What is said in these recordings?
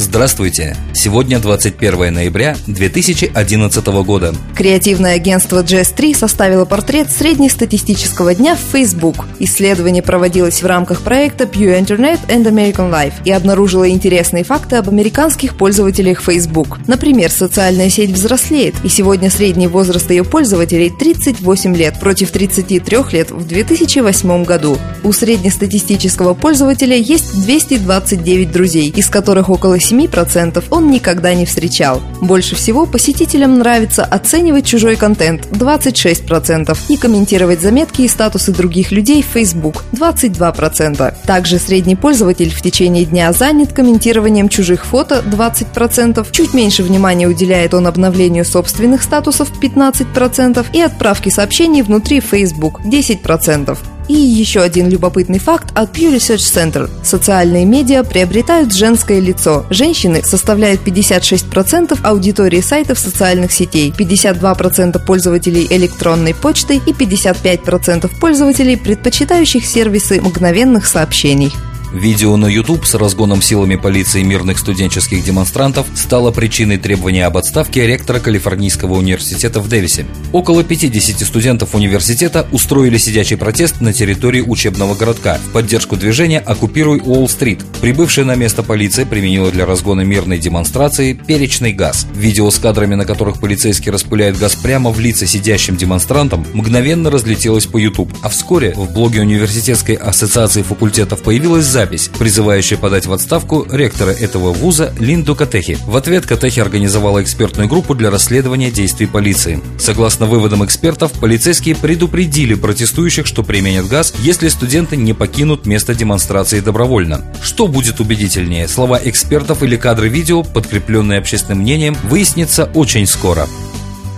Здравствуйте! Сегодня 21 ноября 2011 года. Креативное агентство Jazz3 составило портрет среднестатистического дня в Facebook. Исследование проводилось в рамках проекта Pew Internet and American Life и обнаружило интересные факты об американских пользователях Facebook. Например, социальная сеть взрослеет, и сегодня средний возраст ее пользователей 38 лет против 33 лет в 2008 году. У среднестатистического пользователя есть 229 друзей, из которых около 7% он никогда не встречал. Больше всего посетителям нравится оценивать чужой контент – 26%, и комментировать заметки и статусы других людей в Facebook – 22%. Также средний пользователь в течение дня занят комментированием чужих фото – 20%, чуть меньше внимания уделяет он обновлению собственных статусов – 15% и отправке сообщений внутри Facebook – 10%. И еще один любопытный факт от Pew Research Center. Социальные медиа приобретают женское лицо. Женщины составляют 56% аудитории сайтов социальных сетей, 52% пользователей электронной почты и 55% пользователей, предпочитающих сервисы мгновенных сообщений. Видео на YouTube с разгоном силами полиции мирных студенческих демонстрантов стало причиной требования об отставке ректора Калифорнийского университета в Дэвисе. Около 50 студентов университета устроили сидячий протест на территории учебного городка в поддержку движения «Оккупируй Уолл-стрит». Прибывшая на место полиция применила для разгона мирной демонстрации перечный газ. Видео с кадрами, на которых полицейский распыляет газ прямо в лица сидящим демонстрантам, мгновенно разлетелось по YouTube. А вскоре в блоге Университетской ассоциации факультетов появилась запись, призывающая подать в отставку ректора этого вуза Линду Катехи. В ответ Катехи организовала экспертную группу для расследования действий полиции. Согласно выводам экспертов, полицейские предупредили протестующих, что применят газ, если студенты не покинут место демонстрации добровольно. Что будет убедительнее, слова экспертов или кадры видео, подкрепленные общественным мнением, выяснится очень скоро.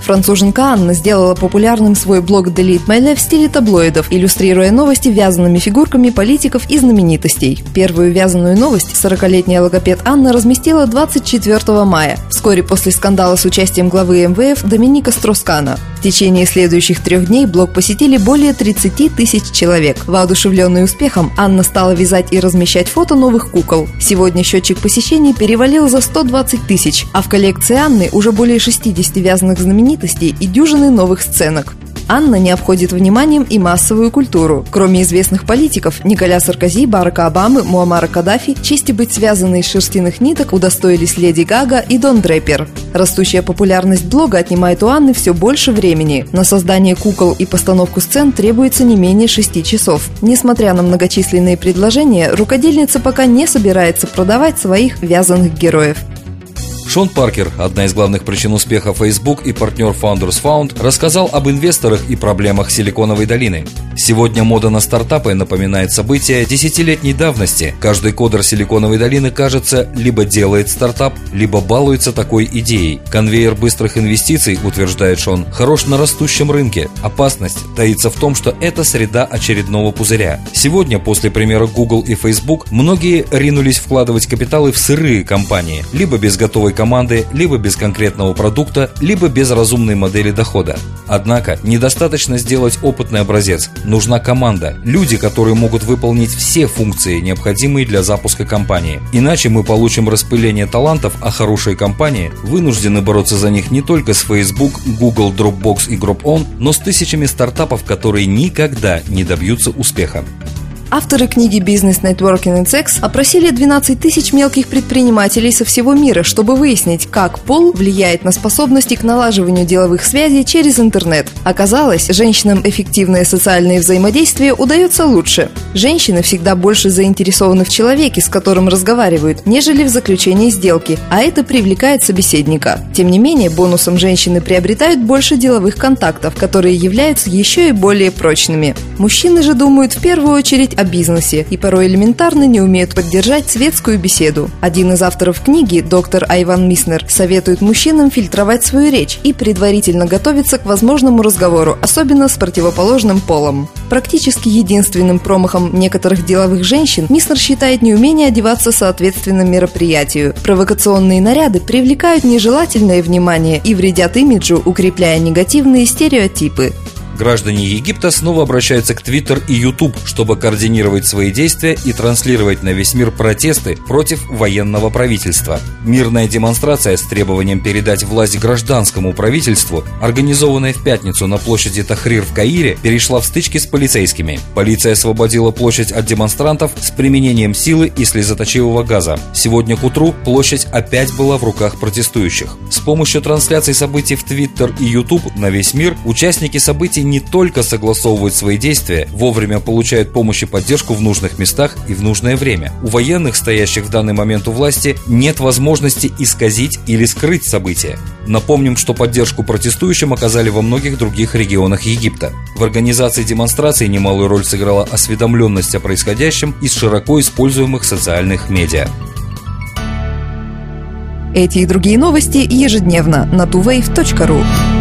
Француженка Анна сделала популярным свой блог My Life в стиле таблоидов, иллюстрируя новости вязаными фигурками политиков и знаменитостей. Первую вязаную новость 40-летняя логопед Анна разместила 24 мая, вскоре после скандала с участием главы МВФ Доминика Строскана. В течение следующих трех дней блог посетили более 30 тысяч человек. Воодушевленный успехом, Анна стала вязать и размещать фото новых кукол. Сегодня счетчик посещений перевалил за 120 тысяч, а в коллекции Анны уже более 60 вязаных знаменитостей и дюжины новых сценок. Анна не обходит вниманием и массовую культуру. Кроме известных политиков Николя Саркози, Барака Обамы, Муаммара Каддафи, чести быть связанной из шерстяных ниток удостоились Леди Гага и Дон Дрепер. Растущая популярность блога отнимает у Анны все больше времени. На создание кукол и постановку сцен требуется не менее шести часов. Несмотря на многочисленные предложения, рукодельница пока не собирается продавать своих вязаных героев. Шон Паркер, одна из главных причин успеха Facebook и партнер Founders Found, рассказал об инвесторах и проблемах Силиконовой долины. Сегодня мода на стартапы напоминает события десятилетней давности. Каждый кодер Силиконовой долины, кажется, либо делает стартап, либо балуется такой идеей. Конвейер быстрых инвестиций, утверждает Шон, хорош на растущем рынке. Опасность таится в том, что это среда очередного пузыря. Сегодня, после примера Google и Facebook, многие ринулись вкладывать капиталы в сырые компании, либо без готовой команды, либо без конкретного продукта, либо без разумной модели дохода. Однако, недостаточно сделать опытный образец. Нужна команда, люди, которые могут выполнить все функции, необходимые для запуска компании. Иначе мы получим распыление талантов, а хорошие компании вынуждены бороться за них не только с Facebook, Google, Dropbox и Groupon, но с тысячами стартапов, которые никогда не добьются успеха. Авторы книги «Бизнес Networking and Sex» опросили 12 тысяч мелких предпринимателей со всего мира, чтобы выяснить, как пол влияет на способности к налаживанию деловых связей через интернет. Оказалось, женщинам эффективное социальное взаимодействие удается лучше. Женщины всегда больше заинтересованы в человеке, с которым разговаривают, нежели в заключении сделки, а это привлекает собеседника. Тем не менее, бонусом женщины приобретают больше деловых контактов, которые являются еще и более прочными. Мужчины же думают в первую очередь о бизнесе и порой элементарно не умеют поддержать светскую беседу. Один из авторов книги, доктор Айван Миснер, советует мужчинам фильтровать свою речь и предварительно готовиться к возможному разговору, особенно с противоположным полом. Практически единственным промахом некоторых деловых женщин Миснер считает неумение одеваться соответственно мероприятию. Провокационные наряды привлекают нежелательное внимание и вредят имиджу, укрепляя негативные стереотипы. Граждане Египта снова обращаются к Твиттер и Ютуб, чтобы координировать свои действия и транслировать на весь мир протесты против военного правительства. Мирная демонстрация с требованием передать власть гражданскому правительству, организованная в пятницу на площади Тахрир в Каире, перешла в стычки с полицейскими. Полиция освободила площадь от демонстрантов с применением силы и слезоточивого газа. Сегодня к утру площадь опять была в руках протестующих. С помощью трансляций событий в Твиттер и Ютуб на весь мир участники событий не только согласовывают свои действия, вовремя получают помощь и поддержку в нужных местах и в нужное время. У военных, стоящих в данный момент у власти, нет возможности исказить или скрыть события. Напомним, что поддержку протестующим оказали во многих других регионах Египта. В организации демонстрации немалую роль сыграла осведомленность о происходящем из широко используемых социальных медиа. Эти и другие новости ежедневно на tuwave.ru